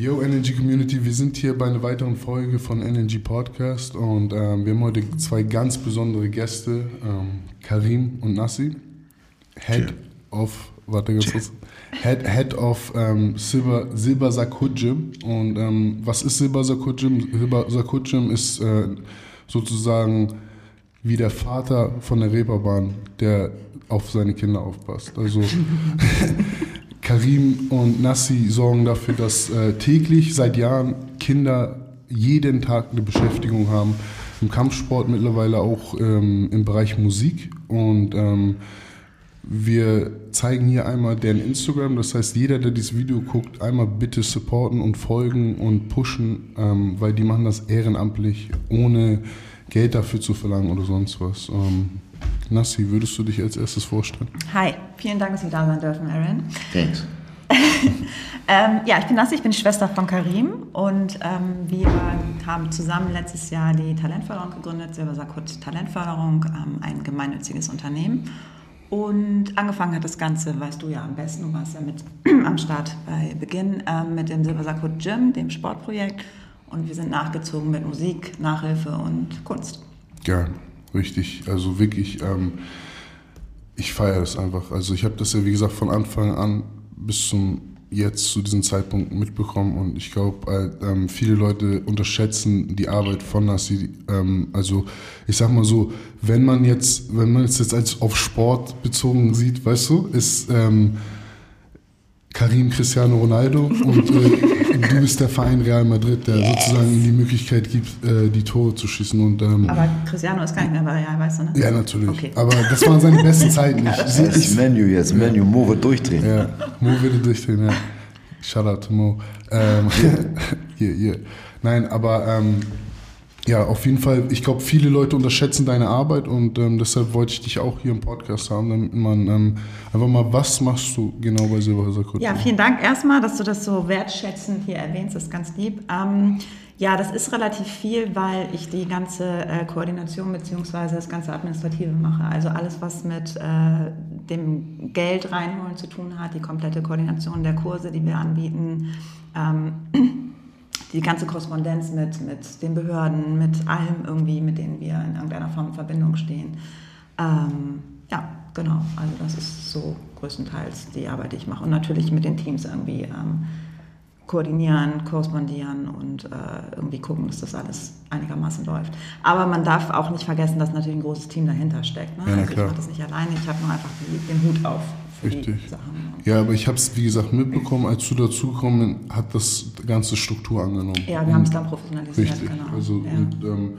Yo, Energy Community, wir sind hier bei einer weiteren Folge von Energy Podcast und ähm, wir haben heute zwei ganz besondere Gäste, ähm, Karim und Nassi, Head Cheer. of, warte ganz kurz, Head, Head of ähm, Silber, Silber Sakudjim. Und ähm, was ist Silber Sakudjim? Silber Sakudjim ist äh, sozusagen wie der Vater von der Reeperbahn, der auf seine Kinder aufpasst. Also Karim und Nassi sorgen dafür, dass äh, täglich seit Jahren Kinder jeden Tag eine Beschäftigung haben. Im Kampfsport mittlerweile auch ähm, im Bereich Musik. Und ähm, wir zeigen hier einmal deren Instagram. Das heißt, jeder, der dieses Video guckt, einmal bitte supporten und folgen und pushen, ähm, weil die machen das ehrenamtlich, ohne Geld dafür zu verlangen oder sonst was. Ähm, Nassi, würdest du dich als erstes vorstellen? Hi, vielen Dank, dass wir da sein dürfen, Aaron. Thanks. ähm, ja, ich bin Nassi, ich bin die Schwester von Karim und ähm, wir haben zusammen letztes Jahr die Talentförderung gegründet, Silbersakut Talentförderung, ähm, ein gemeinnütziges Unternehmen. Und angefangen hat das Ganze, weißt du ja am besten, du warst ja mit am Start bei Beginn, ähm, mit dem Silbersakut Gym, dem Sportprojekt. Und wir sind nachgezogen mit Musik, Nachhilfe und Kunst. Ja, richtig. Also wirklich, ähm, ich feiere das einfach. Also ich habe das ja, wie gesagt, von Anfang an bis zum jetzt zu diesem Zeitpunkt mitbekommen und ich glaube, äh, ähm, viele Leute unterschätzen die Arbeit von Nassi. Ähm, also ich sag mal so, wenn man jetzt, wenn man es jetzt als auf Sport bezogen sieht, weißt du, ist ähm, Karim Cristiano Ronaldo und äh, du bist der Verein Real Madrid, der yes. sozusagen die Möglichkeit gibt, äh, die Tore zu schießen. Und, ähm, aber Cristiano ist gar nicht mehr bei Real, weißt du, ne? Ja, natürlich. Okay. Aber das waren seine besten Zeiten. Ich, das ist Menu jetzt, Menu, Mo wird durchdrehen. Ja, Mo wird durchdrehen, ja. Shoutout to Mo. Ähm, yeah, yeah. Nein, aber ähm, ja, auf jeden Fall. Ich glaube, viele Leute unterschätzen deine Arbeit und ähm, deshalb wollte ich dich auch hier im Podcast haben, damit man ähm, einfach mal, was machst du genau bei Silberhäuser Kultur? Ja, vielen Dank erstmal, dass du das so wertschätzend hier erwähnst, das ist ganz lieb. Ähm, ja, das ist relativ viel, weil ich die ganze äh, Koordination bzw. das ganze Administrative mache. Also alles, was mit äh, dem Geld reinholen zu tun hat, die komplette Koordination der Kurse, die wir anbieten ähm, die ganze Korrespondenz mit, mit den Behörden, mit allem irgendwie, mit denen wir in irgendeiner Form in Verbindung stehen. Ähm, ja, genau. Also das ist so größtenteils die Arbeit, die ich mache. Und natürlich mit den Teams irgendwie ähm, koordinieren, korrespondieren und äh, irgendwie gucken, dass das alles einigermaßen läuft. Aber man darf auch nicht vergessen, dass natürlich ein großes Team dahinter steckt. Ne? Ja, also ich mache das nicht alleine, ich habe nur einfach die, den Hut auf Richtig. Ja, aber ich habe es, wie gesagt, mitbekommen, als du dazugekommen hat das ganze Struktur angenommen. Ja, wir haben es dann professionalisiert. Richtig. Genau. Also, ja. und, ähm,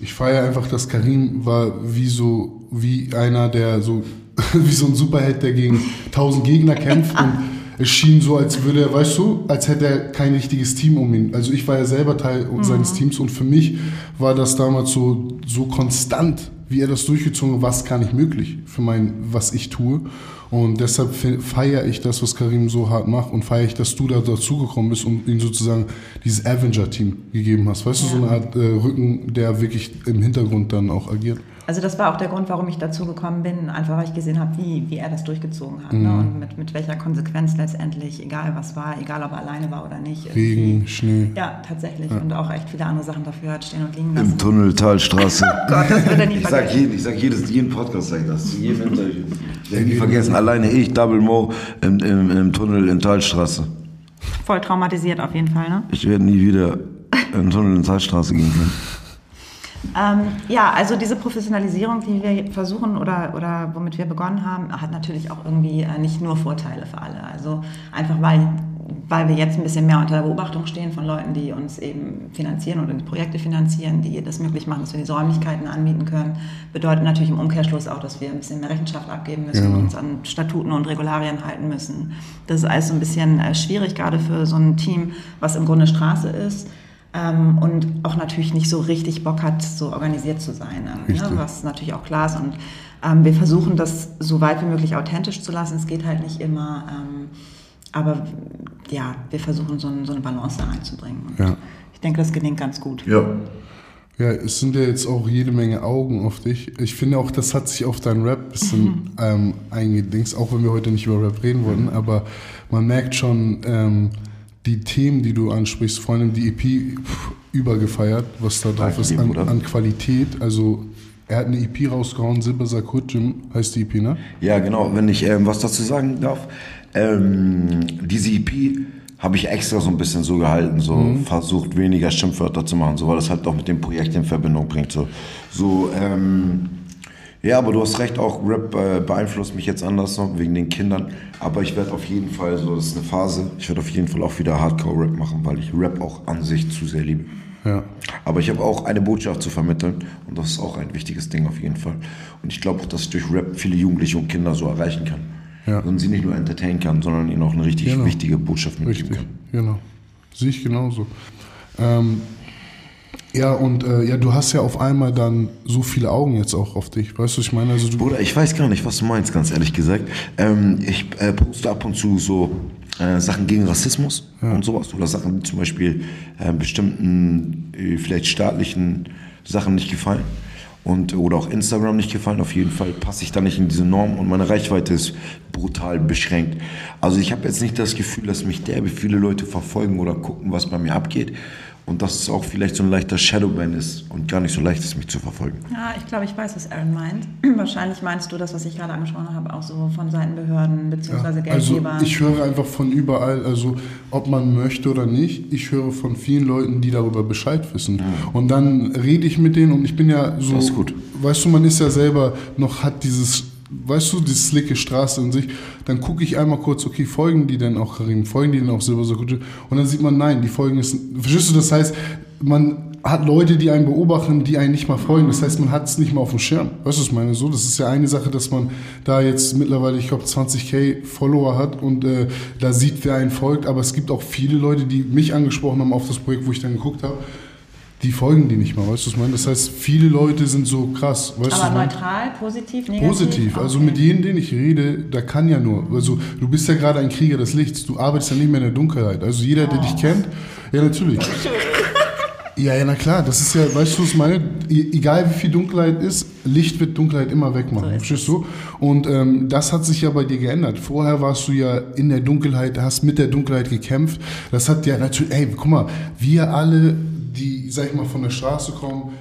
ich feiere einfach, dass Karim war wie so, wie einer, der so, wie so ein Superheld, der gegen tausend Gegner kämpft und es schien so, als würde er, weißt du, als hätte er kein richtiges Team um ihn. Also ich war ja selber Teil mhm. seines Teams und für mich war das damals so, so konstant, wie er das durchgezogen hat, was gar nicht möglich für mein, was ich tue. Und deshalb feiere ich das, was Karim so hart macht und feiere ich, dass du da dazugekommen bist und ihm sozusagen dieses Avenger-Team gegeben hast. Weißt ja. du, so eine Art äh, Rücken, der wirklich im Hintergrund dann auch agiert. Also das war auch der Grund, warum ich dazu gekommen bin, einfach weil ich gesehen habe, wie, wie er das durchgezogen hat ne? mhm. ne? und mit, mit welcher Konsequenz letztendlich, egal was war, egal ob er alleine war oder nicht. Regen, Schnee. Ja, tatsächlich. Ja. Und auch echt viele andere Sachen dafür hat stehen und liegen lassen. Im Tunnel, Talstraße. oh Gott, das wird er nie ich vergessen. Sag jeden, ich sag jedes, jeden Podcast sag ich das. Jeden Interview. Ich nie vergessen, alleine ich, Double Mo, im, im, im Tunnel in Talstraße. Voll traumatisiert auf jeden Fall, ne? Ich werde nie wieder in den Tunnel in Talstraße gehen können. Ähm, ja, also diese Professionalisierung, die wir versuchen oder, oder womit wir begonnen haben, hat natürlich auch irgendwie äh, nicht nur Vorteile für alle. Also einfach weil, weil wir jetzt ein bisschen mehr unter der Beobachtung stehen von Leuten, die uns eben finanzieren oder die Projekte finanzieren, die das möglich machen, dass wir diese Räumlichkeiten anbieten können, bedeutet natürlich im Umkehrschluss auch, dass wir ein bisschen mehr Rechenschaft abgeben müssen, ja. uns an Statuten und Regularien halten müssen. Das ist alles so ein bisschen äh, schwierig, gerade für so ein Team, was im Grunde Straße ist ähm, und auch natürlich nicht so richtig Bock hat, so organisiert zu sein, ne? was natürlich auch klar ist. Und ähm, wir versuchen das so weit wie möglich authentisch zu lassen. Es geht halt nicht immer, ähm, aber ja, wir versuchen so, ein, so, eine Balance da reinzubringen. Ja. Ich denke, das gelingt ganz gut. Ja. Ja, es sind ja jetzt auch jede Menge Augen auf dich. Ich finde auch, das hat sich auf deinen Rap ein bisschen mhm. ähm, eingedingst, auch wenn wir heute nicht über Rap reden wollten, aber man merkt schon, ähm, die Themen, die du ansprichst, vor allem die EP, pff, übergefeiert, was da drauf ist an, an Qualität. Also er hat eine EP rausgehauen, Silber Sakutjim heißt die EP, ne? Ja, genau. Wenn ich ähm, was dazu sagen darf, ähm, diese EP habe ich extra so ein bisschen so gehalten, so Mhm. versucht weniger Schimpfwörter zu machen, so weil das halt auch mit dem Projekt in Verbindung bringt. So, so ähm, ja, aber du hast recht, auch Rap äh, beeinflusst mich jetzt anders noch wegen den Kindern. Aber ich werde auf jeden Fall, so das ist eine Phase, ich werde auf jeden Fall auch wieder Hardcore-Rap machen, weil ich Rap auch an sich zu sehr liebe. Ja. Aber ich habe auch eine Botschaft zu vermitteln und das ist auch ein wichtiges Ding auf jeden Fall. Und ich glaube auch, dass ich durch Rap viele Jugendliche und Kinder so erreichen kann. Ja. Und sie nicht nur entertainen kann, sondern ihnen auch eine richtig Genau. wichtige Botschaft mitgeben Richtig, kann. genau. Sehe ich genauso. Ähm, ja, und äh, ja, du hast ja auf einmal dann so viele Augen jetzt auch auf dich. Weißt du, ich meine? Also du, Bruder, ich weiß gar nicht, was du meinst, ganz ehrlich gesagt. Ähm, ich äh, poste ab und zu so äh, Sachen gegen Rassismus und sowas. Oder Sachen, die zum Beispiel äh, bestimmten, äh, vielleicht staatlichen Sachen nicht gefallen. Und, oder auch Instagram nicht gefallen. Auf jeden Fall passe ich da nicht in diese Norm und meine Reichweite ist brutal beschränkt. Also ich habe jetzt nicht das Gefühl, dass mich derbe viele Leute verfolgen oder gucken, was bei mir abgeht. Und dass es auch vielleicht so ein leichter Shadowban ist und gar nicht so leicht ist, mich zu verfolgen. Ja, ich glaube, ich weiß, was Aaron meint. Wahrscheinlich meinst du das, was ich gerade angesprochen habe, auch so von Seiten Behörden bzw. also Geldgebern. ich höre einfach von überall, also ob man möchte oder nicht, ich höre von vielen Leuten, die darüber Bescheid wissen. Und dann rede ich mit denen und ich bin ja so, Das ist gut. weißt du, man ist ja selber noch, hat dieses, weißt du, die slicke Straße in sich, dann gucke ich einmal kurz, okay, folgen die denn auch Karim, folgen die denn auch Silber Sakutje? Und dann sieht man, nein, die folgen es, verstehst du, das heißt, man hat Leute, die einen beobachten, die einen nicht mal folgen. Das heißt, man hat es nicht mal auf dem Schirm. Weißt du, was ich meine? So, das ist ja eine Sache, dass man da jetzt mittlerweile, ich glaube, 20k Follower hat und äh, da sieht, wer einen folgt. Aber es gibt auch viele Leute, die mich angesprochen haben auf das Projekt, wo ich dann geguckt habe. Die folgen die nicht mal, weißt du, was ich meine? Das heißt, viele Leute sind so krass, weißt du, Aber neutral, positiv, negativ? Positiv, also Okay. mit jedem, den ich rede, da kann ja nur. Also du bist ja gerade ein Krieger des Lichts, du arbeitest ja nicht mehr in der Dunkelheit. Also jeder, der dich kennt, ja natürlich. Ja, ja, na klar, das ist ja, weißt du, was ich meine? E- Egal wie viel Dunkelheit ist, Licht wird Dunkelheit immer wegmachen. So verstehst du? Und ähm, das hat sich ja bei dir geändert. Vorher warst du ja in der Dunkelheit, hast mit der Dunkelheit gekämpft. Das hat ja natürlich, ey, guck mal, wir alle, die, sag ich mal, von der Straße kommen,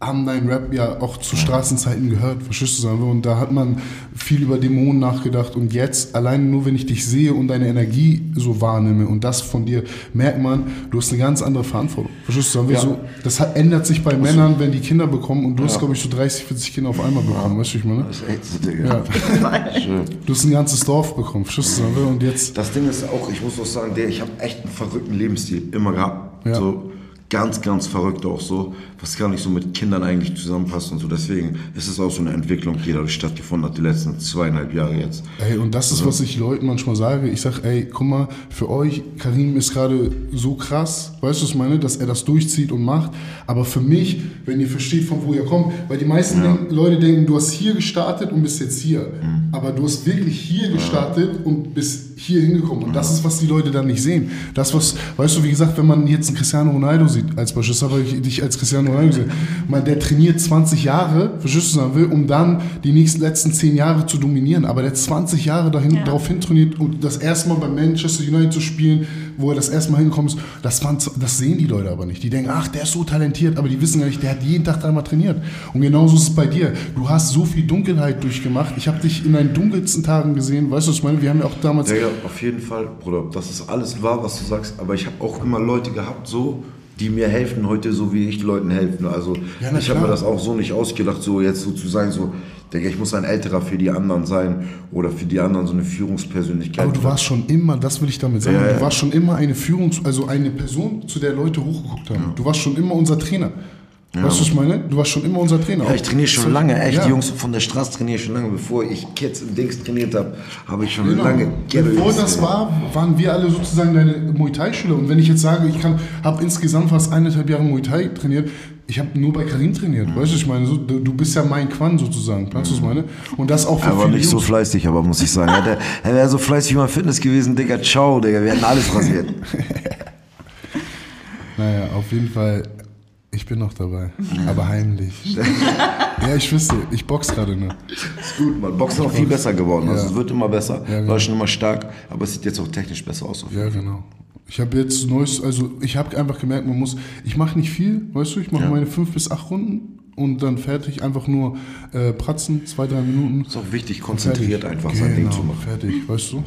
haben deinen Rap ja auch zu Straßenzeiten gehört, verstehst du? sagen wir? Und da hat man viel über Dämonen nachgedacht. Und jetzt, allein nur wenn ich dich sehe und deine Energie so wahrnehme und das von dir, merkt man, du hast eine ganz andere Verantwortung. Verstehst du? Sagen wir Ja. so, das hat, ändert sich bei Männern, wenn die Kinder bekommen und du hast, glaube ich, so 30, 40 Kinder auf einmal bekommen, weißt du, ich meine? Das ist echt so, Digga. Ja. Schön. Du hast ein ganzes Dorf bekommen, verstehst du? Sagen wir? Und jetzt, Das Ding ist auch, ich muss auch sagen, der, ich habe echt einen verrückten Lebensstil immer gehabt. Ja. So ganz, ganz verrückt auch so, was gar nicht so mit Kindern eigentlich zusammenpasst und so. Deswegen ist es auch so eine Entwicklung, die dadurch stattgefunden hat, die letzten zweieinhalb Jahre jetzt. Ey, und das ist, was ich Leuten manchmal sage. Ich sag, ey, guck mal, für euch, Karim ist gerade so krass, weißt du, was ich meine, dass er das durchzieht und macht. Aber für mich, wenn ihr versteht, von wo ihr kommt, weil die meisten denken, Leute denken, du hast hier gestartet und bist jetzt hier. Aber du hast wirklich hier gestartet und bist hier hingekommen. Und das ist, was die Leute dann nicht sehen. Das, was, weißt du, wie gesagt, wenn man jetzt einen Cristiano Ronaldo sieht, als Beispiel, das habe ich dich als Cristiano Ronaldo gesehen, man, der trainiert 20 Jahre, verstehst du, sagen will, um dann die nächsten letzten 10 Jahre zu dominieren. Aber der hat 20 Jahre dahin, Ja. darauf hin trainiert und das erste Mal bei Manchester United zu spielen, wo er das erste Mal hingekommen ist, das, waren, das sehen die Leute aber nicht. Die denken, ach, der ist so talentiert, aber die wissen gar nicht, der hat jeden Tag dreimal trainiert. Und genauso ist es bei dir. Du hast so viel Dunkelheit durchgemacht. Ich habe dich in deinen dunkelsten Tagen gesehen. Weißt du, was ich meine? Wir haben ja auch damals... Ja, ja, auf jeden Fall, Bruder. Das ist alles wahr, was du sagst. Aber ich habe auch immer Leute gehabt, so, die mir helfen heute, so wie ich Leuten helfen. Also Ja, ich habe mir das auch so nicht ausgedacht, so jetzt so zu sein, so, denke ich muss ein älterer für die anderen sein oder für die anderen so eine Führungspersönlichkeit. Aber du warst schon immer, das will ich damit sagen, Ja, ja. du warst schon immer eine Führungs-, also eine Person, zu der Leute hochgeguckt haben. Du warst schon immer unser Trainer. Weißt du, was ich meine? Du warst schon immer unser Trainer. Ja, ich trainiere schon Das- lange, echt. Ja. Die Jungs von der Straße trainiere ich schon lange. Bevor ich Kids im Dings trainiert habe, habe ich schon Genau. lange Bevor das war, waren wir alle sozusagen deine Muay Thai-Schüler. Und wenn ich jetzt sage, ich habe insgesamt fast eineinhalb Jahre Muay Thai trainiert, ich habe nur bei Karim trainiert. Mhm. Weißt du, ich meine, so, du, bist ja mein Quan sozusagen. Weißt du, was ich meine? Und das auch für Er war nicht so Jungs. fleißig, aber muss ich sagen. Er, hätte- er wäre so fleißig wie mal Fitness gewesen, Digga. Ciao, Digga. Wir hätten alles rasiert. Naja, auf jeden Fall, ich bin noch dabei. Aber heimlich. ja, ich wüsste, ich box gerade nur. Ist gut, man. Boxen ist auch viel besser geworden. Also Ja. es wird immer besser. Ja, genau. War schon immer stark, aber es sieht jetzt auch technisch besser aus. Ja, genau. Ich habe jetzt neues, also ich habe einfach gemerkt, man muss, ich mache nicht viel, weißt du, ich mache Ja. meine fünf bis acht Runden und dann fertig, einfach nur äh, pratzen, zwei, drei Minuten. Ist auch wichtig, konzentriert Fertig. einfach sein Ding Genau, zu machen. Fertig, weißt du?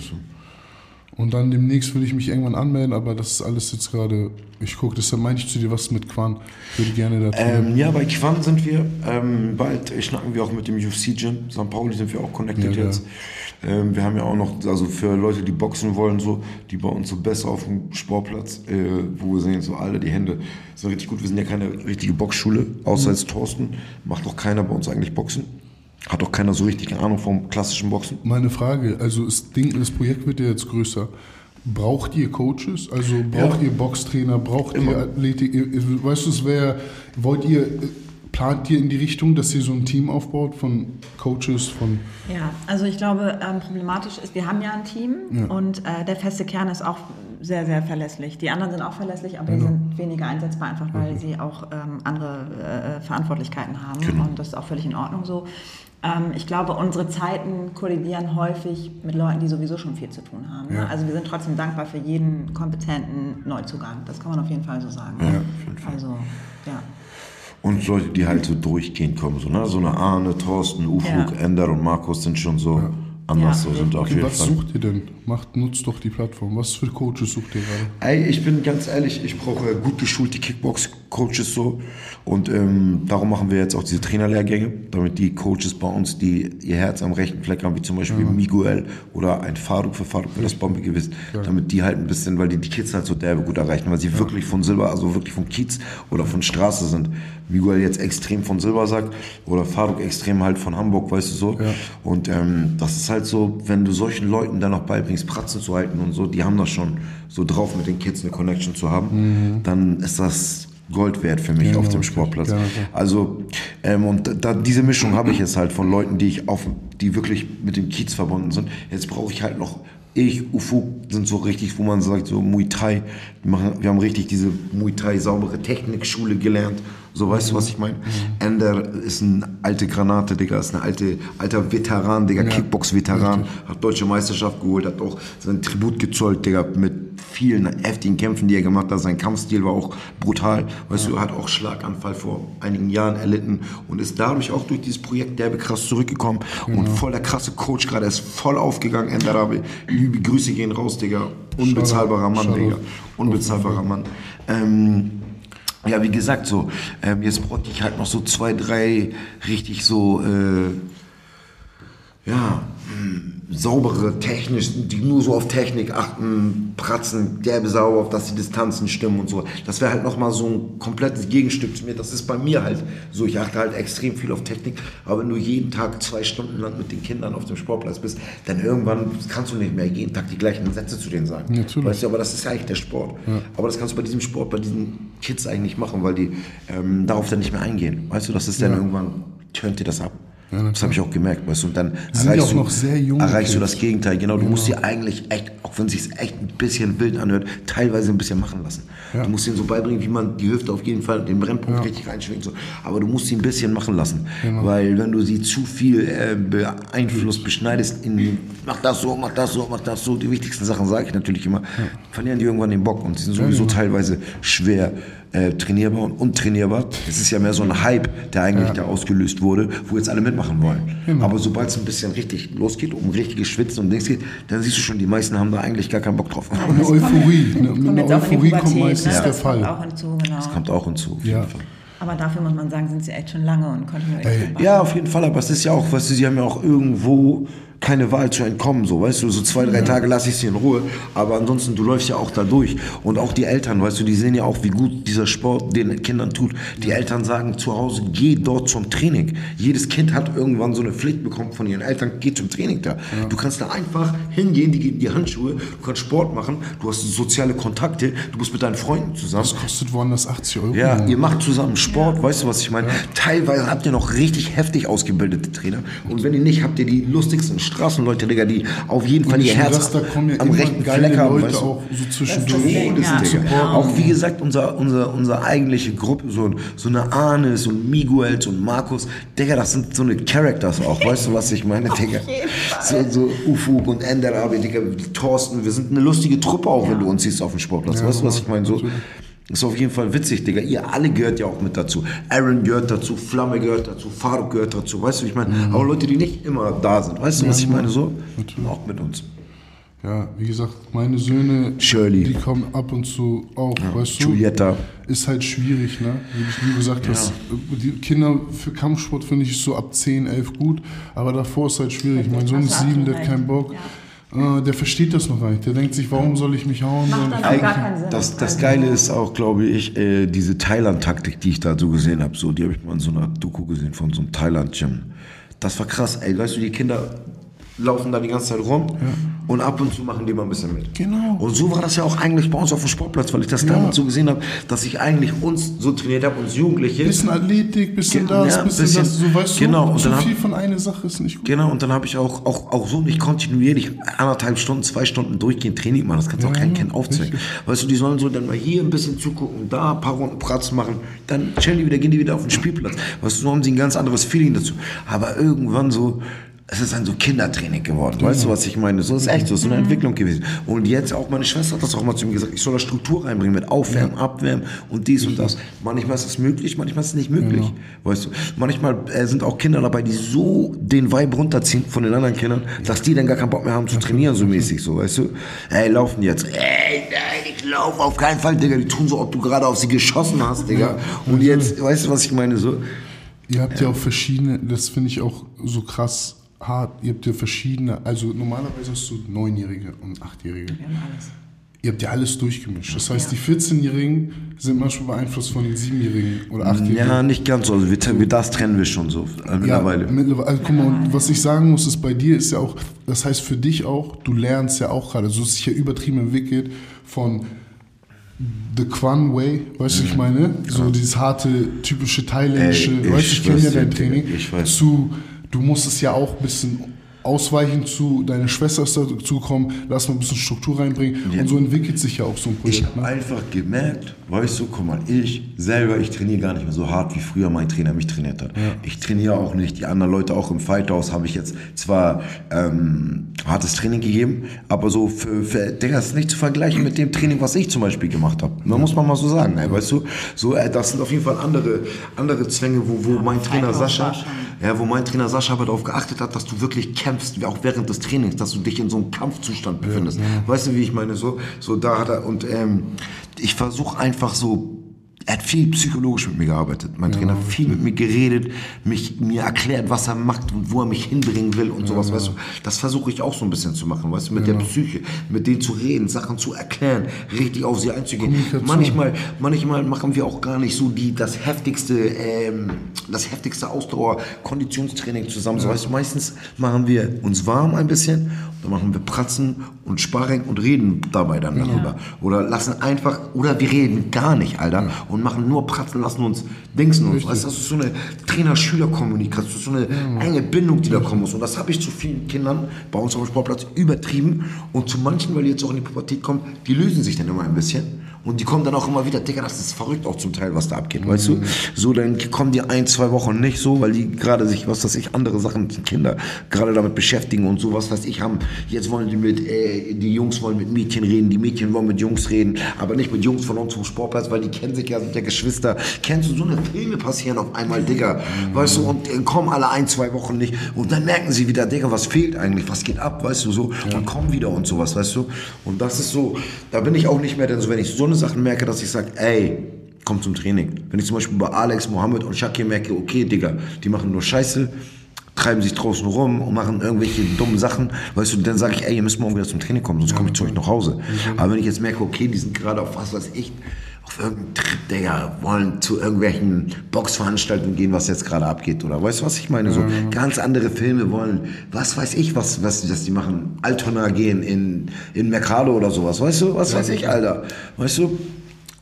Und dann demnächst will ich mich irgendwann anmelden, aber das ist alles jetzt gerade, ich gucke, deshalb meine ich zu dir was mit Quan. Ich würde gerne da. Ähm, ja, bei Quan sind wir. Ähm, bald schnacken wir auch mit dem UFC-Gym. St. Pauli sind wir auch connected Ja, ja. jetzt. Ähm, wir haben ja auch noch, also für Leute, die boxen wollen, so, die bei uns so besser auf dem Sportplatz, äh, wo wir sehen so alle, die Hände sind richtig gut. Wir sind ja keine richtige Boxschule, außer jetzt Thorsten. Macht auch keiner bei uns eigentlich Boxen. Hat auch keiner so richtig Ahnung vom klassischen Boxen. Meine Frage, also das Ding, das Projekt wird ja jetzt größer. Braucht ihr Coaches? Also braucht Ja. ihr Boxtrainer? Braucht Immer. ihr Athletik? Weißt du, es wäre, wollt ihr, plant ihr in die Richtung, dass ihr so ein Team aufbaut von Coaches, von, Ja, also ich glaube, ähm, problematisch ist, wir haben ja ein Team und äh, der feste Kern ist auch sehr, sehr verlässlich. Die anderen sind auch verlässlich, aber die sind weniger einsetzbar, einfach weil sie auch ähm, andere äh, Verantwortlichkeiten haben. Genau. Und das ist auch völlig in Ordnung so. Ähm, ich glaube, unsere Zeiten kollidieren häufig mit Leuten, die sowieso schon viel zu tun haben. Ja. Also wir sind trotzdem dankbar für jeden kompetenten Neuzugang. Das kann man auf jeden Fall so sagen. Ja, auf jeden Fall. Also, ja. Und Leute, die halt so durchgehend kommen, so, ne? so eine Arne, Thorsten, Ufuk, Ja. Ender und Markus sind schon so anders, Ja. so sind auf okay, jeden was Fall. sucht ihr denn? Macht, nutzt doch die Plattform. Was für Coaches sucht ihr gerade? Ey, ich bin ganz ehrlich, ich brauche gut geschulte Kickbox-Coaches so. Und ähm, darum machen wir jetzt auch diese Trainerlehrgänge, damit die Coaches bei uns, die ihr Herz am rechten Fleck haben, wie zum Beispiel Miguel oder ein Faruk, für Faruk wäre das Bombe gewesen, damit die halt ein bisschen, weil die die Kids halt so derbe gut erreichen, weil sie wirklich von Silber, also wirklich von Kiez oder von Straße sind. Miguel jetzt extrem von Silber sagt oder Faruk extrem halt von Hamburg, weißt du so. Ja. Und ähm, das ist halt so, wenn du solchen Leuten dann noch beibringst, Pratzen zu halten und so, die haben das schon so drauf, mit den Kids eine Connection zu haben, dann ist das Gold wert für mich Genau, auf dem. Sportplatz. Okay. Also, ähm, und da, diese Mischung habe ich jetzt halt von Leuten, die ich auf, die wirklich mit dem Kiez verbunden sind. Jetzt brauche ich halt noch, ich, Ufuk sind so richtig, wo man sagt, so Muay Thai. Wir, machen, wir haben richtig diese Muay Thai saubere Technikschule gelernt. So, weißt du, was ich meine? Ender ist eine alte Granate, Digga, ist ein alte, alter Veteran, Digga, Kickbox-Veteran, hat deutsche Meisterschaft geholt, hat auch sein Tribut gezollt, Digga, mit vielen heftigen Kämpfen, die er gemacht hat. Sein Kampfstil war auch brutal. Weißt du, er hat auch Schlaganfall vor einigen Jahren erlitten und ist dadurch auch durch dieses Projekt derbe krass zurückgekommen und voll der krasse Coach gerade. Er ist voll aufgegangen, Endarabe. Liebe Grüße gehen raus, Digga. Unbezahlbarer Mann. Digga. Unbezahlbarer Mann. Ähm, ja, wie gesagt, so, ähm, jetzt bräuchte ich halt noch so zwei, drei richtig so, äh, ja, saubere, technisch, die nur so auf Technik achten, pratzen, derbe sauber, auf dass die Distanzen stimmen und so. Das wäre halt nochmal so ein komplettes Gegenstück zu mir. Das ist bei mir halt so. Ich achte halt extrem viel auf Technik, aber wenn du jeden Tag zwei Stunden lang mit den Kindern auf dem Sportplatz bist, dann irgendwann kannst du nicht mehr jeden Tag die gleichen Sätze zu denen sagen. Natürlich. Weißt du, aber das ist ja eigentlich der Sport. Aber das kannst du bei diesem Sport, bei diesen Kids eigentlich nicht machen, weil die ähm, darauf dann nicht mehr eingehen. Weißt du, das ist dann irgendwann, turnt dir das ab. Das habe ich auch gemerkt, weißt du, und dann sind erreichst, ja auch du, erreichst du das Gegenteil. Genau, du musst sie eigentlich echt, auch wenn es sich echt ein bisschen wild anhört, teilweise ein bisschen machen lassen. Du musst ihnen so beibringen, wie man die Hüfte auf jeden Fall, den Brennpunkt richtig reinschwingt. So. Aber du musst sie ein bisschen machen lassen. Genau. Weil wenn du sie zu viel äh, beeinflusst, beschneidest, in, mach das so, mach das so, mach das so, die wichtigsten Sachen sage ich natürlich immer, verlieren die irgendwann den Bock und sie sind sowieso teilweise schwer äh, trainierbar und untrainierbar. Es ist ja mehr so ein Hype, der eigentlich da ausgelöst wurde, wo jetzt alle mitmachen wollen. Genau. Aber sobald es ein bisschen richtig losgeht, um richtiges Schwitzen und Dings geht, dann siehst du schon, die meisten haben da eigentlich gar keinen Bock drauf. Eine Euphorie. Ne? Mit Kommt einer die Euphorie kommt Pubertät, meistens ne? der Das kommt Fall. auch hinzu, genau. Kommt auch hinzu. Auf Ja. jeden Fall. Aber dafür muss man sagen, sind sie echt schon lange und kontinuierlich Ey, dabei. Ja, auf jeden Fall, aber es ist ja auch, weißt du, sie haben ja auch irgendwo keine Wahl zu entkommen, so, weißt du, so zwei, drei Tage lasse ich sie in Ruhe, aber ansonsten, du läufst ja auch da durch und auch die Eltern, weißt du, die sehen ja auch, wie gut dieser Sport den Kindern tut. Die Eltern sagen zu Hause, geh dort zum Training. Jedes Kind hat irgendwann so eine Pflicht bekommen von ihren Eltern, geh zum Training da. Du kannst da einfach hingehen, die geben dir Handschuhe, du kannst Sport machen, du hast soziale Kontakte, du bist mit deinen Freunden zusammen. Das kostet woanders 80 Euro. Ja, ihr macht zusammen Sport, weißt du, was ich meine? Teilweise habt ihr noch richtig heftig ausgebildete Trainer. Und wenn ihr nicht, habt ihr die lustigsten Straßenleute, Digga, die auf jeden Fall ihr Herz das, da kommen ja am rechten geile Fleck haben. Leute weißt du? auch so zwischendurch. Ja. Genau. Auch wie gesagt, unser, unser, unsere eigentliche Gruppe, so, so eine Arnes und Miguels und Markus, Digga, das sind so eine Characters auch, weißt du, was ich meine, Digga? So, so Ufuk und Enderabi, Digga, Thorsten, wir sind eine lustige Truppe auch, wenn du uns siehst auf dem Sportplatz, weißt du, was ich meine? So, ist auf jeden Fall witzig, Digga. Ihr alle gehört ja auch mit dazu. Aaron gehört dazu, Flamme gehört dazu, Faruk gehört dazu, weißt du, ich meine, Mhm. aber Leute, die nicht immer da sind, weißt du, was ich meine? So, auch mit uns. Ja, wie gesagt, meine Söhne, Shirley. die kommen ab und zu auch, weißt du? Julietta. Ist halt schwierig, ne? Wie du gesagt hast, die Kinder für Kampfsport finde ich so ab 10, 11 gut, aber davor ist halt schwierig. Mein Sohn ist Hast du sieben, der hat recht. keinen Bock. Äh, der versteht das noch gar nicht. Der denkt sich, warum soll ich mich hauen? Macht dann gar keinen Sinn. Das, das Geile ist auch, glaube ich, äh, diese Thailand-Taktik, die ich da so gesehen habe. So, die habe ich mal in so einer Doku gesehen von so einem Thailand-Gym. Das war krass, ey. Weißt du, die Kinder laufen da die ganze Zeit rum und ab und zu machen die mal ein bisschen mit. Genau. Und so war das ja auch eigentlich bei uns auf dem Sportplatz, weil ich das damals so gesehen habe, dass ich eigentlich uns so trainiert habe, uns Jugendliche. Bisschen Athletik, bisschen das, ja, bisschen, bisschen- das, so weißt genau, du, und zu dann hab- viel von einer Sache ist nicht gut. Genau, und dann habe ich auch, auch, auch so nicht kontinuierlich anderthalb Stunden, zwei Stunden durchgehend Training machen. Das kannst du auch Ja, kein ja, Kind aufzwingen. Weißt du, die sollen so dann mal hier ein bisschen zugucken, da ein paar Runden Pratzen machen, dann chillen die wieder, gehen die wieder auf den Spielplatz. Weißt du, so haben sie ein ganz anderes Feeling dazu. Aber irgendwann so, es ist dann so Kindertraining geworden. Weißt du, was ich meine? So ist echt so, so eine Entwicklung gewesen. Und jetzt auch meine Schwester hat das auch mal zu mir gesagt, ich soll da Struktur reinbringen mit Aufwärmen, Abwärmen und dies und das. Manchmal ist es möglich, manchmal ist es nicht möglich. Weißt du, manchmal äh, sind auch Kinder dabei, die so den Vibe runterziehen von den anderen Kindern, dass die dann gar keinen Bock mehr haben zu trainieren, so mäßig, so, weißt du? Ey, laufen jetzt. Ey, nein, ich laufe auf keinen Fall, Digga. Die tun so, ob du gerade auf sie geschossen hast, Digga. Und jetzt, weißt du, was ich meine, so? Ihr habt ja auch verschiedene, das finde ich auch so krass hart, ihr habt ja verschiedene, also normalerweise hast du Neunjährige und Achtjährige. Wir haben alles. Ihr habt ja alles durchgemischt. Das heißt, die 14-Jährigen sind manchmal beeinflusst von den 7-Jährigen oder 8-Jährigen. Ja, nicht ganz so. Also wir, das trennen wir schon so äh, mittlerweile. Ja, mittlerweile. Also, guck mal, und was ich sagen muss, ist bei dir ist ja auch, das heißt für dich auch, du lernst ja auch gerade, so ist sich ja übertrieben entwickelt von The Quan Way, weißt du, ich meine? So dieses harte, typische thailändische, Ey, ich weißt du, ich kenne ja dein Training, ich weiß. zu, du musst es ja auch ein bisschen ausweichen zu, deine Schwester ist dazu gekommen, lass mal ein bisschen Struktur reinbringen Ja. und so entwickelt sich ja auch so ein Ich Projekt. habe Ne? einfach gemerkt, weißt du, guck mal, ich selber, ich trainiere gar nicht mehr so hart, wie früher mein Trainer mich trainiert hat. Ich trainiere auch nicht, die anderen Leute auch im Fighthouse habe ich jetzt zwar ähm, hartes Training gegeben, aber so für, für Digga, das ist nicht zu vergleichen mit dem Training, was ich zum Beispiel gemacht habe. Da muss man mal so sagen, ey, weißt du, so, äh, das sind auf jeden Fall andere, andere Zwänge, wo, wo mein Trainer Sascha, ja, wo mein Trainer Sascha aber darauf geachtet hat, dass du wirklich kämpfst, auch während des Trainings, dass du dich in so einem Kampfzustand befindest. Weißt du, wie ich meine? So, so da hat er, und ähm, ich versuche einfach so, er hat viel psychologisch mit mir gearbeitet. Mein Trainer hat viel mit mir geredet, mich, mir erklärt, was er macht und wo er mich hinbringen will und sowas, weißt du. Das versuche ich auch so ein bisschen zu machen, weißt du, mit der Psyche, mit denen zu reden, Sachen zu erklären, richtig auf sie einzugehen. Manchmal, manchmal machen wir auch gar nicht so die, das heftigste, ähm, das heftigste Ausdauer-Konditionstraining zusammen. So, weißt du, meistens machen wir uns warm ein bisschen, dann machen wir Pratzen und Sparring und reden dabei dann darüber. Oder lassen einfach, oder wir reden gar nicht, Alter, und machen nur Pratzen, lassen uns dingsen uns. Weißt das ist so eine Trainer-Schüler-Kommunikation, so eine enge Bindung, die da kommen muss. Und das habe ich zu vielen Kindern bei uns auf dem Sportplatz übertrieben. Und zu manchen, weil die jetzt auch in die Pubertät kommen, die lösen sich dann immer ein bisschen. Und die kommen dann auch immer wieder, Digga, das ist verrückt auch zum Teil, was da abgeht, weißt du? So, dann kommen die ein, zwei Wochen nicht so, weil die gerade sich, was weiß ich, andere Sachen, Kinder gerade damit beschäftigen und so, was weiß ich, haben, jetzt wollen die mit, äh, die Jungs wollen mit Mädchen reden, die Mädchen wollen mit Jungs reden, aber nicht mit Jungs von uns vom Sportplatz, weil die kennen sich ja, sind ja Geschwister. Kennst du, so eine Filme passieren auf einmal, Digga, weißt du, und äh, kommen alle ein, zwei Wochen nicht und dann merken sie wieder, Digga, was fehlt eigentlich, was geht ab, weißt du, so, und kommen wieder und sowas, weißt du? Und das ist so, da bin ich auch nicht mehr, denn so, wenn ich so eine Sachen merke, dass ich sage, ey, komm zum Training. Wenn ich zum Beispiel bei Alex, Mohammed und Shakir merke, okay, Digga, die machen nur Scheiße, treiben sich draußen rum und machen irgendwelche dummen Sachen, weißt du, dann sage ich, ey, ihr müsst morgen wieder zum Training kommen, sonst komme ich zu euch nach Hause. Aber wenn ich jetzt merke, okay, die sind gerade auf was weiß ich, auf irgendeinen Trip, Digga, wollen zu irgendwelchen Boxveranstaltungen gehen, was jetzt gerade abgeht, oder? Weißt du, was ich meine? So ganz andere Filme wollen, was weiß ich, was, was, was die machen, Altona gehen in, in Mercado oder sowas, weißt du, was weiß ich, Alter, weißt du?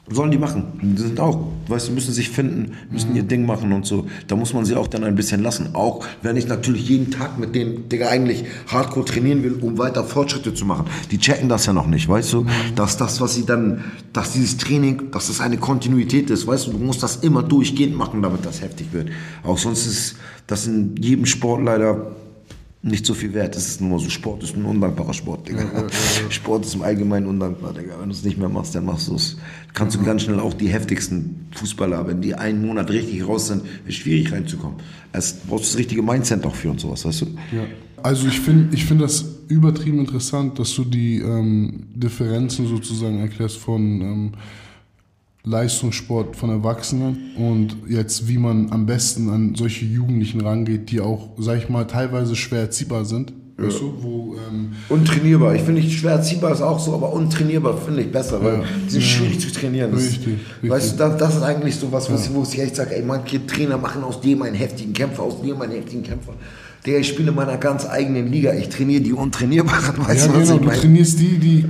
Sollen die machen. Die sind auch, weißt du, müssen sich finden, müssen ihr Ding machen und so. Da muss man sie auch dann ein bisschen lassen. Auch wenn ich natürlich jeden Tag mit denen, Digga, eigentlich hardcore trainieren will, um weiter Fortschritte zu machen. Die checken das ja noch nicht, weißt du? Dass das, was sie dann, dass dieses Training, dass das eine Kontinuität ist, weißt du? Du musst das immer durchgehend machen, damit das heftig wird. Auch sonst ist das in jedem Sport leider nicht so viel wert. Das ist nur mal so, Sport ist ein undankbarer Sport, Digga. Sport ist im Allgemeinen undankbar, Digga. Wenn du es nicht mehr machst, dann machst du es. Kannst du ganz schnell auch die heftigsten Fußballer, wenn die einen Monat richtig raus sind, ist schwierig reinzukommen. Es brauchst du das richtige Mindset auch für und sowas, weißt du? Ja. Also ich finde ich find das übertrieben interessant, dass du die ähm, Differenzen sozusagen erklärst von ähm, Leistungssport von Erwachsenen und jetzt, wie man am besten an solche Jugendlichen rangeht, die auch, sag ich mal, teilweise schwer erziehbar sind. Weißt du, wo, ähm, Untrainierbar. Ich finde nicht schwer erziehbar ist auch so, aber untrainierbar finde ich besser, weil Ja. die sind Ja. schwierig zu trainieren. Das, Richtig, Weißt richtig. du, das, das ist eigentlich so was, wo ich echt sage, ey, manche Trainer machen aus dem einen heftigen Kämpfer, aus dem einen heftigen Kämpfer. Der ich spiele in meiner ganz eigenen Liga. Ich trainiere die Untrainierbaren. Weißt ja, du, was genau, ich du meine? trainierst die, die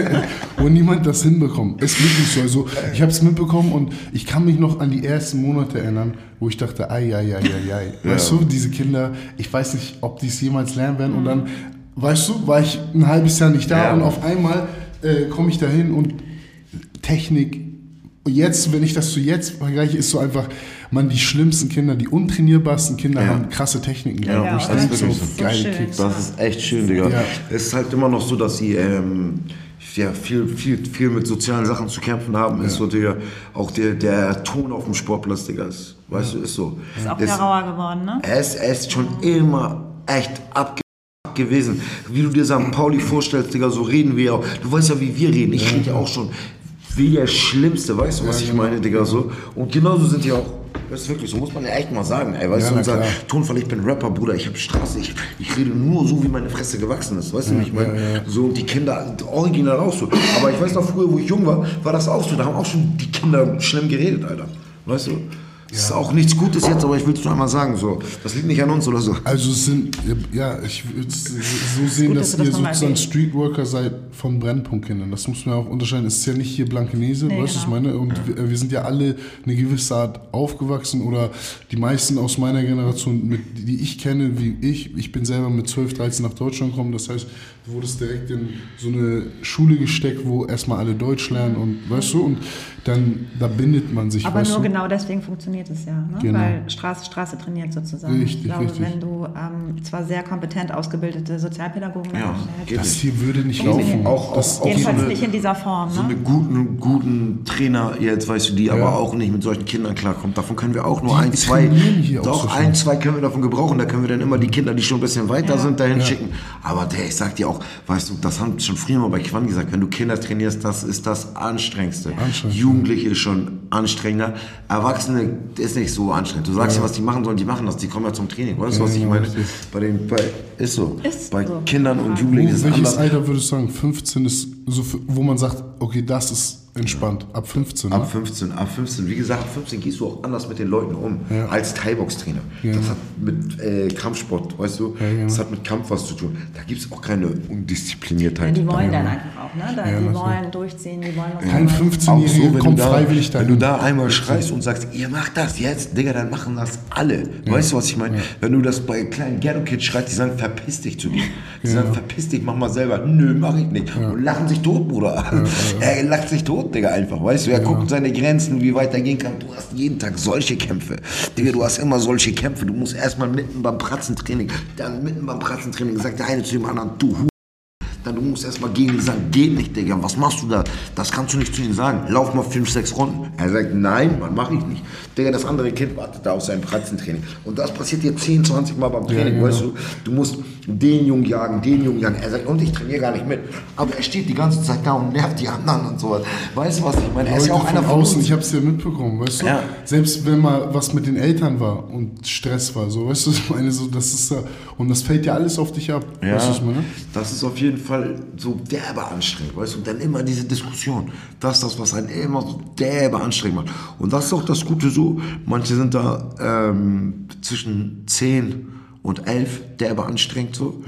wo niemand das hinbekommt. Ist wirklich so. Also ich habe es mitbekommen und ich kann mich noch an die ersten Monate erinnern, wo ich dachte, ai, ai, ai, ai, ai. Weißt du, diese Kinder, ich weiß nicht, ob die es jemals lernen werden. Und dann, weißt du, war ich ein halbes Jahr nicht da Ja. und auf einmal äh, komme ich dahin und Technik. Jetzt, wenn ich das zu jetzt vergleiche, ist so einfach, man, die schlimmsten Kinder, die untrainierbarsten Kinder Ja. haben krasse Techniken. Ja, wo ich das ist so wirklich so. geile So schön. Kicks. Das ist echt schön, Digga. Ja. Es ist halt immer noch so, dass sie ähm, ja, viel, viel, viel mit sozialen Sachen zu kämpfen haben. Ist so, Digga, auch der, der Ton auf dem Sportplatz, Digga, ist, weißt du, ist so. Ist auch wieder rauer geworden, ne? er ist, er ist schon immer echt abge gewesen. Wie du dir St. Pauli vorstellst, Digga, so reden wir ja auch. Du weißt ja, wie wir reden. Ich rede ja auch schon wie der Schlimmste, weißt du, was ich meine, Digga, so. Und genauso sind die auch. Das ist wirklich so, muss man ja echt mal sagen, ey, weißt Ja, du, unser klar. Tonfall, ich bin Rapper, Bruder, ich hab Straße, ich, ich rede nur so, wie meine Fresse gewachsen ist, weißt du, wie ich meine? So, und die Kinder, original auch so. Aber ich weiß noch früher, wo ich jung war, war das auch so, da haben auch schon die Kinder schlimm geredet, Alter. Weißt du? Das ist auch nichts Gutes jetzt, aber ich will es nur einmal sagen, so. Das liegt nicht an uns oder so. Also es sind, ja, ich würde es so sehen, dass dass das ihr nochmal sozusagen. Streetworker seid von Brennpunktkindern. Das muss man auch unterscheiden. Es ist ja nicht hier Blankenese, Nee, weißt du, was ich genau. meine? Und wir, wir sind ja alle eine gewisse Art aufgewachsen oder die meisten aus meiner Generation, mit, die ich kenne, wie ich. Ich bin selber mit 12, 13 nach Deutschland gekommen. Das heißt, du wurdest direkt in so eine Schule gesteckt, wo erstmal alle Deutsch lernen und, weißt du, und dann, da bindet man sich, Aber weißt nur du? genau deswegen funktioniert es ja, ne? Genau. weil Straße Straße trainiert sozusagen. Richtig, ich glaube, richtig. wenn du ähm, zwar sehr kompetent ausgebildete Sozialpädagogen Ja, hättest, geht Das hier würde nicht laufen. Auch, das, auch, auch so jedenfalls eine, nicht in dieser Form. so Ne? eine guten, guten Trainer jetzt, weißt du, die aber auch nicht mit solchen Kindern klarkommt. Davon können wir auch nur Die ein, zwei, doch so ein, zwei können wir davon gebrauchen. Da können wir dann immer die Kinder, die schon ein bisschen weiter sind, dahin schicken. Aber der, ich sag dir auch, weißt du, das haben schon früher mal bei Quan gesagt, wenn du Kinder trainierst, das ist das Anstrengendste. Anstrengend, Jugendliche ist schon anstrengender. Erwachsene ist nicht so anstrengend. Du sagst ja, was die machen sollen, die machen das. Die kommen ja zum Training. Weißt du, was ich meine? Bei den, bei, ist so. Ist bei so. Kindern und. Jugendlichen ist es welches anders. Alter würdest du sagen? 15 ist so, für- wo man sagt, okay, das ist entspannt. Ab 15, ne? Ab 15, ab 15, wie gesagt, ab 15 gehst du auch anders mit den Leuten um, Ja. als Thai-Box-Trainer. Ja. Das hat mit äh, Kampfsport, weißt du, Ja, das hat mit Kampf was zu tun. Da gibt es auch keine Ja, Undiszipliniertheit. die wollen dann einfach auch, ne? Da, Ja, die wollen durchziehen, die wollen was Kein machen. Auch 15-Jähriger wenn kommt du da, freiwillig dahin. Wenn du da einmal schreist und sagst, ihr macht das jetzt, Digga, dann machen das alle. Weißt du, was ich meine? Wenn du das bei kleinen Ghetto-Kids schreist, die sagen, verpiss dich zu dir. Die sagen, verpiss dich, mach mal selber. Nö, mach ich nicht. Und lachen sich tot, Bruder. er lacht sich tot, Digga, einfach. Weißt du, er guckt seine Grenzen, wie weit er gehen kann. Du hast jeden Tag solche Kämpfe. Digga, du hast immer solche Kämpfe. Du musst erstmal mitten beim Pratzentraining, dann mitten beim Pratzentraining sagt der eine zu dem anderen, du dann du musst erstmal gegen ihn sagen, geht nicht, Digga, was machst du da? Das kannst du nicht zu ihm sagen. Lauf mal 5, 6 Runden. Er sagt, nein, Mann, mach ich nicht. Digga, das andere Kind wartet da auf sein Pratzentraining. Und das passiert dir 10, 20 Mal beim Training, genau. weißt du? Du musst den Jungen jagen, den Jungen jagen. Er sagt, und ich trainiere gar nicht mit. Aber er steht die ganze Zeit da und nervt die anderen und sowas. Weißt du, was ich meine? Er ist ja auch einer von außen, uns. ich hab's ja mitbekommen, weißt du? Ja. Selbst wenn mal was mit den Eltern war und Stress war, so, weißt du, ich meine, so, das ist ja, und das fällt ja alles auf dich ab, Ja, weißt du, was ich meine? das ist auf jeden Fall so derbe anstrengend, weißt du, und dann immer diese Diskussion, das ist das, was einen immer so derbe anstrengend macht. Und das ist auch das Gute so, manche sind da ähm, zwischen 10 und 11 derbe anstrengend so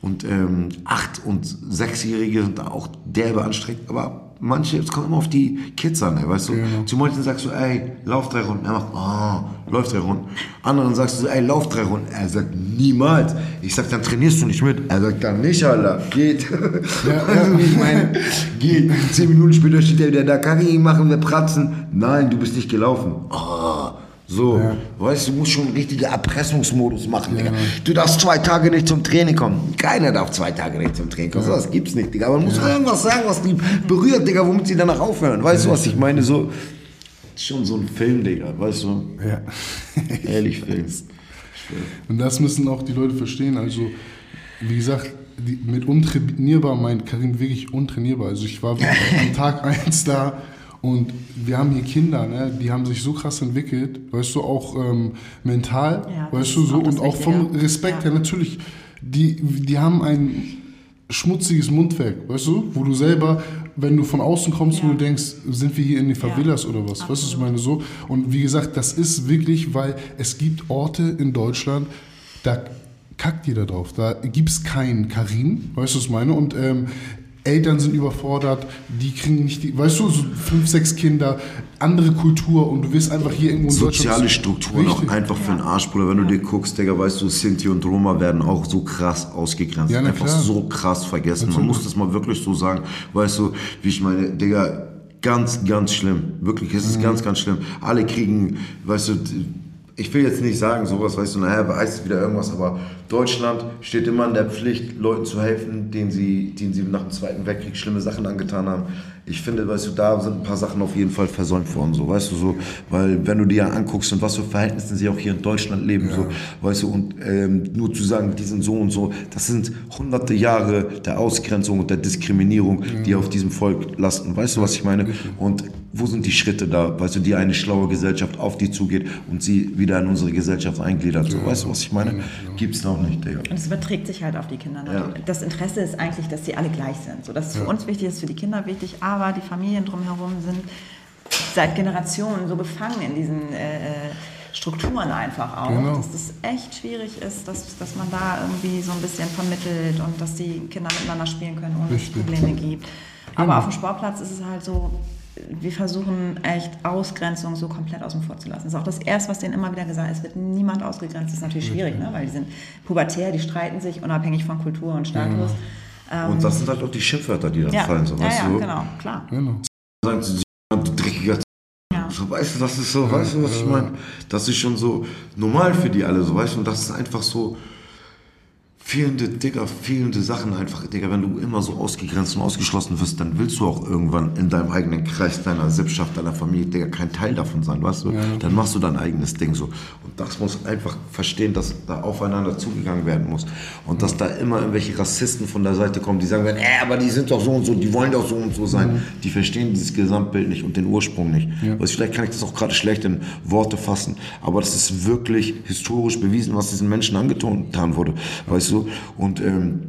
und ähm, 8 und 6-Jährige sind da auch derbe anstrengend, aber manche, es kommt immer auf die Kids an, ey, weißt du. Genau. Zu manchen sagst du, ey, lauf drei Runden. Er macht, oh, läuft drei Runden. Anderen sagst du, ey, lauf drei Runden. Er sagt, niemals. Ich sag, dann trainierst du nicht mit. Er sagt, dann nicht, Alter. Geht. du, wie ich meine? Geht. Zehn Minuten später steht er wieder da, kann ich ihn machen, wir pratzen. Nein, du bist nicht gelaufen. Oh. So, weißt du, du musst schon einen richtigen Erpressungsmodus machen, Digga. Du darfst zwei Tage nicht zum Training kommen. Keiner darf zwei Tage nicht zum Training kommen. So, das gibt's nicht, Digga. Aber man muss irgendwas sagen, was die berührt, Digga, womit sie danach aufhören. Weißt du, was ich meine? So, schon so ein Film, Digga, weißt du? Ja. Ehrlich, Film. Und das müssen auch die Leute verstehen. Also, wie gesagt, die, mit untrainierbar meint Karim wirklich untrainierbar. Also ich war wirklich am Tag 1 da und wir haben hier Kinder, ne, die haben sich so krass entwickelt, weißt du, auch ähm, mental, Ja, weißt du, so und auch vom. Respekt Ja. her natürlich. Die, die haben ein schmutziges Mundwerk, weißt du, wo du selber, wenn du von außen kommst, wo Ja. du denkst, sind wir hier in den Favelas oder was, weißt du, was ich meine so. Und wie gesagt, das ist wirklich, weil es gibt Orte in Deutschland, da kackt jeder drauf. Da gibt es keinen Karim, weißt du, was ich meine? Und ähm, Eltern sind überfordert, die kriegen nicht die, weißt du, so fünf, sechs Kinder, andere Kultur und du wirst einfach hier irgendwo in Soziale. Strukturen auch einfach für den Arsch, Bruder. Wenn du dir guckst, Digga, weißt du, Sinti und Roma werden auch so krass ausgegrenzt. Ja, einfach klar. so krass vergessen. Man Natürlich. muss das mal wirklich so sagen. Weißt du, wie ich meine, Digga, ganz, ganz schlimm. Wirklich, es ist Mhm. ganz, ganz schlimm. Alle kriegen, weißt du, ich will jetzt nicht sagen, sowas, weißt du, naja, heißt wieder irgendwas, aber Deutschland steht immer in der Pflicht, Leuten zu helfen, denen sie, denen sie nach dem Zweiten Weltkrieg schlimme Sachen angetan haben. Ich finde, weißt du, da sind ein paar Sachen auf jeden Fall versäumt worden, so, weißt du, so, weil wenn du dir ja anguckst, in was für Verhältnissen sie auch hier in Deutschland leben, so, weißt du, und ähm, nur zu sagen, die sind so und so, das sind hunderte Jahre der Ausgrenzung und der Diskriminierung, die auf diesem Volk lasten, weißt du, was ich meine? Und wo sind die Schritte da, weißt du, die eine schlaue Gesellschaft auf die zugeht und sie wieder in unsere Gesellschaft eingliedert, so, weißt du, was ich meine? Gibt's noch nicht, Digga. Und es überträgt sich halt auf die Kinder. Ne? Ja. Das Interesse ist eigentlich, dass sie alle gleich sind. So, das ist für uns wichtig, das ist für die Kinder wichtig, aber die Familien drumherum sind seit Generationen so gefangen in diesen äh, Strukturen einfach auch, Genau. dass das echt schwierig ist, dass, dass man da irgendwie so ein bisschen vermittelt und dass die Kinder miteinander spielen können, ohne dass es Richtig. Probleme gibt. Aber auf dem Sportplatz ist es halt so, wir versuchen echt Ausgrenzung so komplett außen vor zu lassen. Das ist auch das Erste, was denen immer wieder gesagt ist, wird niemand ausgegrenzt. Das ist natürlich schwierig, ne? weil die sind pubertär, die streiten sich unabhängig von Kultur und Status. Ähm, Und das sind halt auch die Schimpfwörter, die dann ja, fallen, so, ja, weißt ja, du? genau, klar. Genau. Sagen sie, du dreckiger Ja. So, weißt du, das ist so, weißt du, was ich meine? Das ist schon so normal für die alle, so, weißt du, und das ist einfach so fehlende, Digga, fehlende Sachen einfach, Digga, wenn du immer so ausgegrenzt und ausgeschlossen wirst, dann willst du auch irgendwann in deinem eigenen Kreis, deiner Sippschaft, deiner Familie, Digga, kein Teil davon sein, weißt du? Dann machst du dein eigenes Ding so. Und das muss einfach verstehen, dass da aufeinander zugegangen werden muss. Und dass da immer irgendwelche Rassisten von der Seite kommen, die sagen werden, äh, aber die sind doch so und so, die wollen doch so und so sein. Die verstehen dieses Gesamtbild nicht und den Ursprung nicht. Du, vielleicht kann ich das auch gerade schlecht in Worte fassen, aber das ist wirklich historisch bewiesen, was diesen Menschen angetan wurde. Weißt du? Und ähm,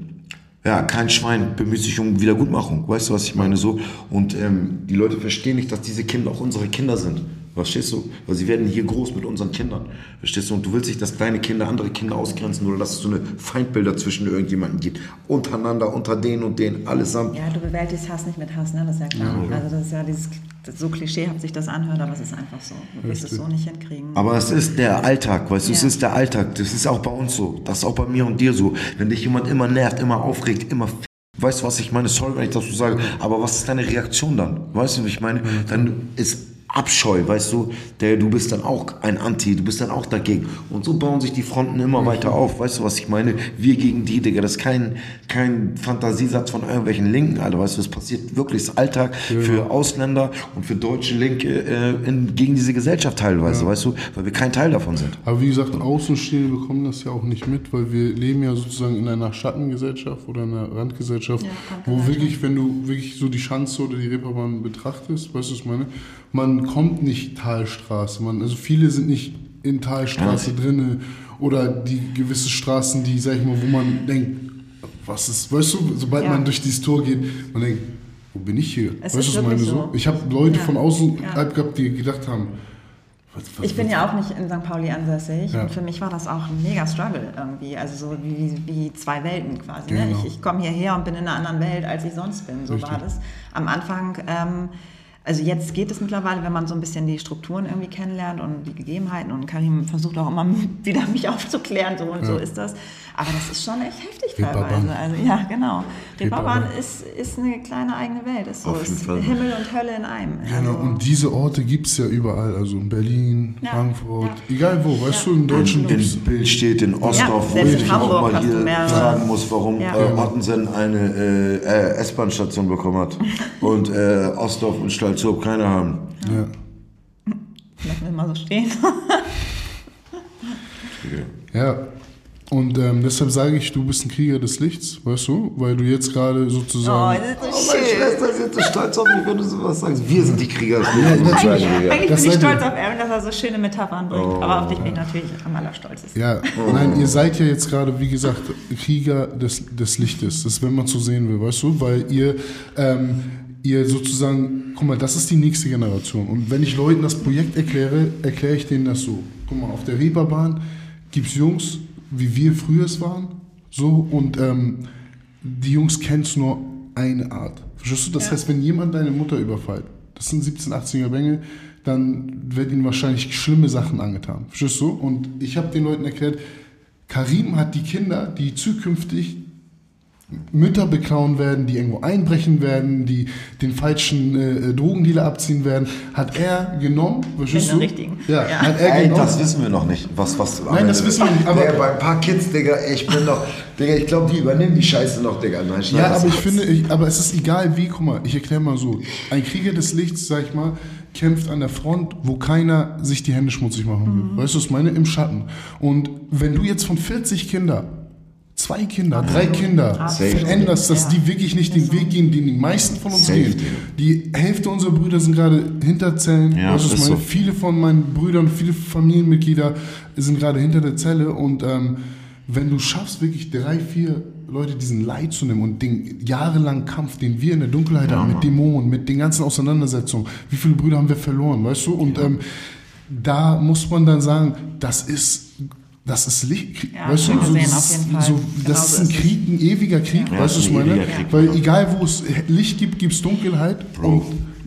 ja, kein Schwein bemüht sich um Wiedergutmachung. Weißt du, was ich meine? So. Und ähm, die Leute verstehen nicht, dass diese Kinder auch unsere Kinder sind. Verstehst du? Weil sie werden hier groß mit unseren Kindern. Verstehst du? Und du willst nicht, dass deine Kinder andere Kinder ausgrenzen oder dass es so eine Feindbilder zwischen irgendjemanden gibt. Untereinander, unter denen und denen, allesamt. Ja, du bewältigst Hass nicht mit Hass, ne? das ist ja klar. Also das ist ja dieses, so klischeehaft sich das anhört, aber es ist einfach so. Du wirst es so nicht hinkriegen. Aber es ist der Alltag, weißt du, es Ja. ist der Alltag. Das ist auch bei uns so. Das ist auch bei mir und dir so. Wenn dich jemand immer nervt, immer aufregt, immer f- Weißt du, was ich meine? Sorry, wenn ich das so sage. Aber was ist deine Reaktion dann? Weißt du, wie ich meine? Dann ist Abscheu, weißt du, der, du bist dann auch ein Anti, du bist dann auch dagegen. Und so bauen sich die Fronten immer weiter auf. Weißt du, was ich meine? Wir gegen die, Digga. Das ist kein, kein Fantasiesatz von irgendwelchen Linken, Alter. Weißt du, das passiert wirklich. Das ist Alltag für Ausländer und für deutsche Linke äh, in, gegen diese Gesellschaft teilweise, weißt du? Weil wir kein Teil davon sind. Aber wie gesagt, Außenstehende bekommen das ja auch nicht mit, weil wir leben ja sozusagen in einer Schattengesellschaft oder einer Randgesellschaft, Ja, wo wirklich, wenn du wirklich so die Schanze oder die Reeperbahn betrachtest, weißt du, was ich meine? Man kommt nicht Talstraße, man, also viele sind nicht in Talstraße drinne oder die gewisse Straßen, die, sag ich mal, wo man denkt, was ist, weißt du, sobald Ja. man durch dieses Tor geht, man denkt, wo bin ich hier? Es weißt du, was ich meine? So? so. Ich habe Leute Ja. von außen Ja. gehabt, die gedacht haben, Was- was- Ich bin ja auch nicht in St. Pauli ansässig Ja. und für mich war das auch ein mega Struggle irgendwie. Also so wie, wie zwei Welten quasi. Ne? Genau. Ich, ich komme hierher und bin in einer anderen Welt, als ich sonst bin. So war Richtig. das. Am Anfang, ähm, also jetzt geht es mittlerweile, wenn man so ein bisschen die Strukturen irgendwie kennenlernt und die Gegebenheiten und Karim versucht auch immer wieder mich aufzuklären, so und so ist das. Aber das ist schon echt heftig Reeperbahn. teilweise. Also ja, genau. Reeperbahn ist, ist eine kleine eigene Welt. Ist so. Auf jeden ist Fall. Himmel und Hölle in einem. Genau, Also- und diese Orte gibt es ja überall, also in Berlin, Ja, Frankfurt, ja. egal wo, weißt du, in deutschen In, in Bild steht in Ostdorf, wo ich auch mal hier fragen muss, warum Ja. äh, Ottensen eine äh, äh, S-Bahn-Station bekommen hat und äh, Ostdorf und Stalzhoop keine haben. Ja. Lassen wir mal so stehen. Ja, und ähm, deshalb sage ich, du bist ein Krieger des Lichts, weißt du, weil du jetzt gerade Oh, sozusagen... das Oh, ist so meine schön. Schwester ist jetzt so stolz auf mich, wenn du sowas sagst. Wir sind die Krieger. des Ja, natürlich. sagen wir. Eigentlich Das bin ich seid ihr. stolz auf Aaron, dass er so schöne Metaphern bringt. Aber auf dich bin ich natürlich am allerstolzesten. Ja, nein, ihr seid ja jetzt gerade, wie gesagt, Krieger des, des Lichtes. Das ist, wenn man so sehen will, weißt du? Weil ihr, ähm, ihr sozusagen, guck mal, das ist die nächste Generation. Und wenn ich Leuten das Projekt erkläre, erkläre ich denen das so. Guck mal, auf der Reeperbahn gibt es Jungs, wie wir früher es waren, so, und ähm, die Jungs kennen es nur eine Art. Verstehst du? Das heißt, wenn jemand deine Mutter überfällt, das sind 17, 18er Bengel, dann wird ihnen wahrscheinlich schlimme Sachen angetan. Verstehst du? Und ich habe den Leuten erklärt, Karim hat die Kinder, die zukünftig Mütter beklauen werden, die irgendwo einbrechen werden, die den falschen äh, Drogendealer abziehen werden, hat er genommen. Verstehst du? richtigen. Ja, Ja. hat er Ey, genommen. das wissen wir noch nicht. Was, was Nein, das wissen wir nicht, aber- Digga, bei ein paar Kids, Digga, ich bin noch. Digga, ich glaube, die übernehmen die Scheiße noch, Digga. Nein, Ja, aber ich finde, ich, aber es ist egal wie, guck mal, ich erkläre mal so. Ein Krieger des Lichts, sag ich mal, kämpft an der Front, wo keiner sich die Hände schmutzig machen will. Weißt du, was ich meine? Im Schatten. Und wenn du jetzt von 40 Kindern zwei Kinder, drei Kinder veränderst, dass Ja. die wirklich nicht den Weg gehen, den die meisten von uns Safe, gehen. Die Hälfte unserer Brüder sind gerade hinter Zellen. Ja, ich ist meine? so. Viele von meinen Brüdern, viele Familienmitglieder sind gerade hinter der Zelle und ähm, wenn du schaffst, wirklich drei, vier Leute diesen Leid zu nehmen und den jahrelangen Kampf, den wir in der Dunkelheit hatten, mit Dämonen, mit den ganzen Auseinandersetzungen, wie viele Brüder haben wir verloren, weißt du? Und ähm, da muss man dann sagen, das ist das ist Licht, Ja, weißt du, schön so, gesehen, das, so, Genau das ist ein. Krieg, ein ewiger Krieg, Ja, weißt du, was ist ich ein meine? Krieg. Weil egal, wo es Licht gibt, gibt es Dunkelheit. Bro, Und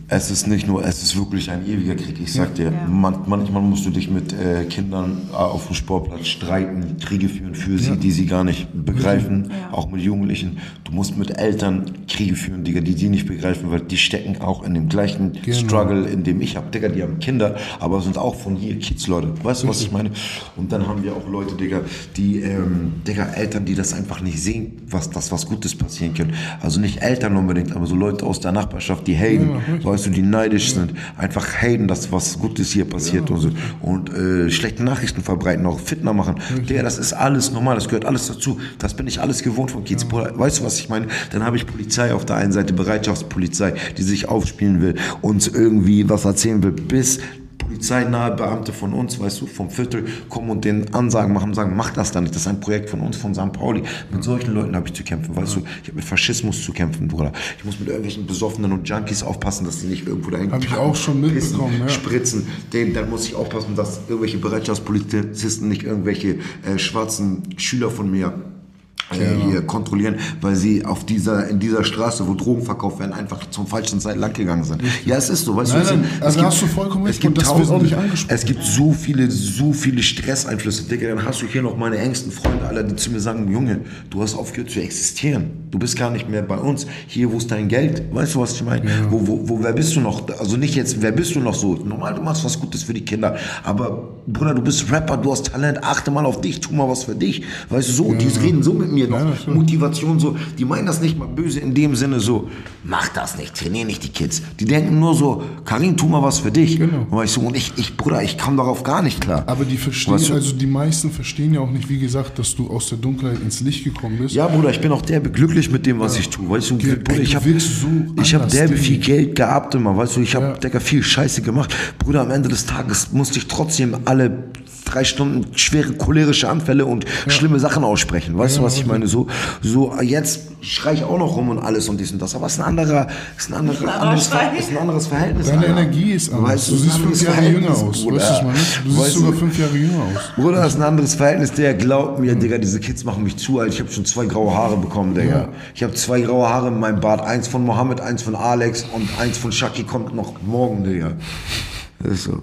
es ist nicht nur, es ist wirklich ein ewiger Krieg. Ich sag dir, Ja. man, manchmal musst du dich mit äh, Kindern äh, auf dem Sportplatz streiten, Kriege führen für sie, die sie gar nicht begreifen, Ja. auch mit Jugendlichen. Du musst mit Eltern Kriege führen, Digga, die die nicht begreifen, weil die stecken auch in dem gleichen Genau. Struggle, in dem ich habe. Digga, die haben Kinder, aber sind auch von hier Kids, Leute. Weißt du, was ich meine? Und dann haben wir auch Leute, Digga, die, ähm, Digga, Eltern, die das einfach nicht sehen, was das was Gutes passieren kann. Also nicht Eltern unbedingt, aber so Leute aus der Nachbarschaft, die haten, Ja, richtig. Weißt du, die neidisch sind, einfach haten, dass was Gutes hier passiert und so. Und äh, schlechte Nachrichten verbreiten, auch Fitner machen. Digga, das ist alles normal, das gehört alles dazu. Das bin ich alles gewohnt von Kids. Bruder, Weißt du, was ich meine? Dann habe ich Polizei auf der einen Seite, Bereitschaftspolizei, die sich aufspielen will, uns irgendwie was erzählen will, bis polizeinahe Beamte von uns, weißt du, vom Viertel kommen und den Ansagen machen, sagen, mach das dann nicht, das ist ein Projekt von uns, von St. Pauli. Mit solchen Leuten habe ich zu kämpfen, weißt du, ich habe mit Faschismus zu kämpfen, Bruder. Ich muss mit irgendwelchen Besoffenen und Junkies aufpassen, dass die nicht irgendwo dahin Hab ich auch schon mitbekommen, pissen, ja. spritzen. Den, dann muss ich aufpassen, dass irgendwelche Bereitschaftspolizisten nicht irgendwelche äh, schwarzen Schüler von mir äh, hier kontrollieren, weil sie auf dieser, in dieser Straße, wo Drogen verkauft werden, einfach zum falschen Zeit lang gegangen sind. Ja, es ist so, weißt Nein, du. es nein, sind- also es hast du vollkommen es recht, gibt tausende, nicht angesprochen. Es gibt so viele, so viele Stresseinflüsse, Digga, dann hast du hier noch meine engsten Freunde, alle, die zu mir sagen, Junge, du hast aufgehört zu existieren. Du bist gar nicht mehr bei uns. Hier, wo ist dein Geld? Weißt du, was ich meine? Wo, wo, wo, wer bist du noch? Also nicht jetzt, wer bist du noch so? Normal, du machst was Gutes für die Kinder. Aber, Bruder, du bist Rapper, du hast Talent, achte mal auf dich, tu mal was für dich. Weißt du, so, die reden so mit mir noch. Ja. Motivation so, die meinen das nicht mal böse in dem Sinne so, mach das nicht, trainier nicht die Kids. Die denken nur so, Karin, tu mal was für dich. Genau. Weißt du, und ich, ich, Bruder, ich kam darauf gar nicht klar. Aber die verstehen, Weißt du? also die meisten verstehen ja auch nicht, wie gesagt, dass du aus der Dunkelheit ins Licht gekommen bist. Ja, Bruder, ich bin auch derbe glücklich mit dem, was ich tue. Weißt du, Ge- Bruder, ich habe so ich hab derbe Digga. viel Geld gehabt immer, weißt du, ich habe Ja. Viel Scheiße gemacht. Bruder, am Ende des Tages musste ich trotzdem alle drei Stunden schwere cholerische Anfälle und schlimme Sachen aussprechen. Weißt du, was ich meine? So, so jetzt schrei ich auch noch rum und alles und dies und das. Aber es ist ein anderer, ist ein anderer, anderer anderes, ist ein anderes Verhältnis. Deine Alter. Energie ist anders. Weißt du ist siehst ein fünf Jahre jünger aus. Bruder. Weißt du, was ich meine? Du siehst Weißt sogar du- fünf Jahre jünger aus. Bruder, das ist ein anderes Verhältnis. Der glaubt mir, Digga, diese Kids machen mich zu alt. Ich habe schon zwei graue Haare bekommen, Digga. Ich habe zwei graue Haare in meinem Bart. Eins von Mohammed, eins von Alex und eins von Shaki kommt noch morgen, Digga. Das ist so.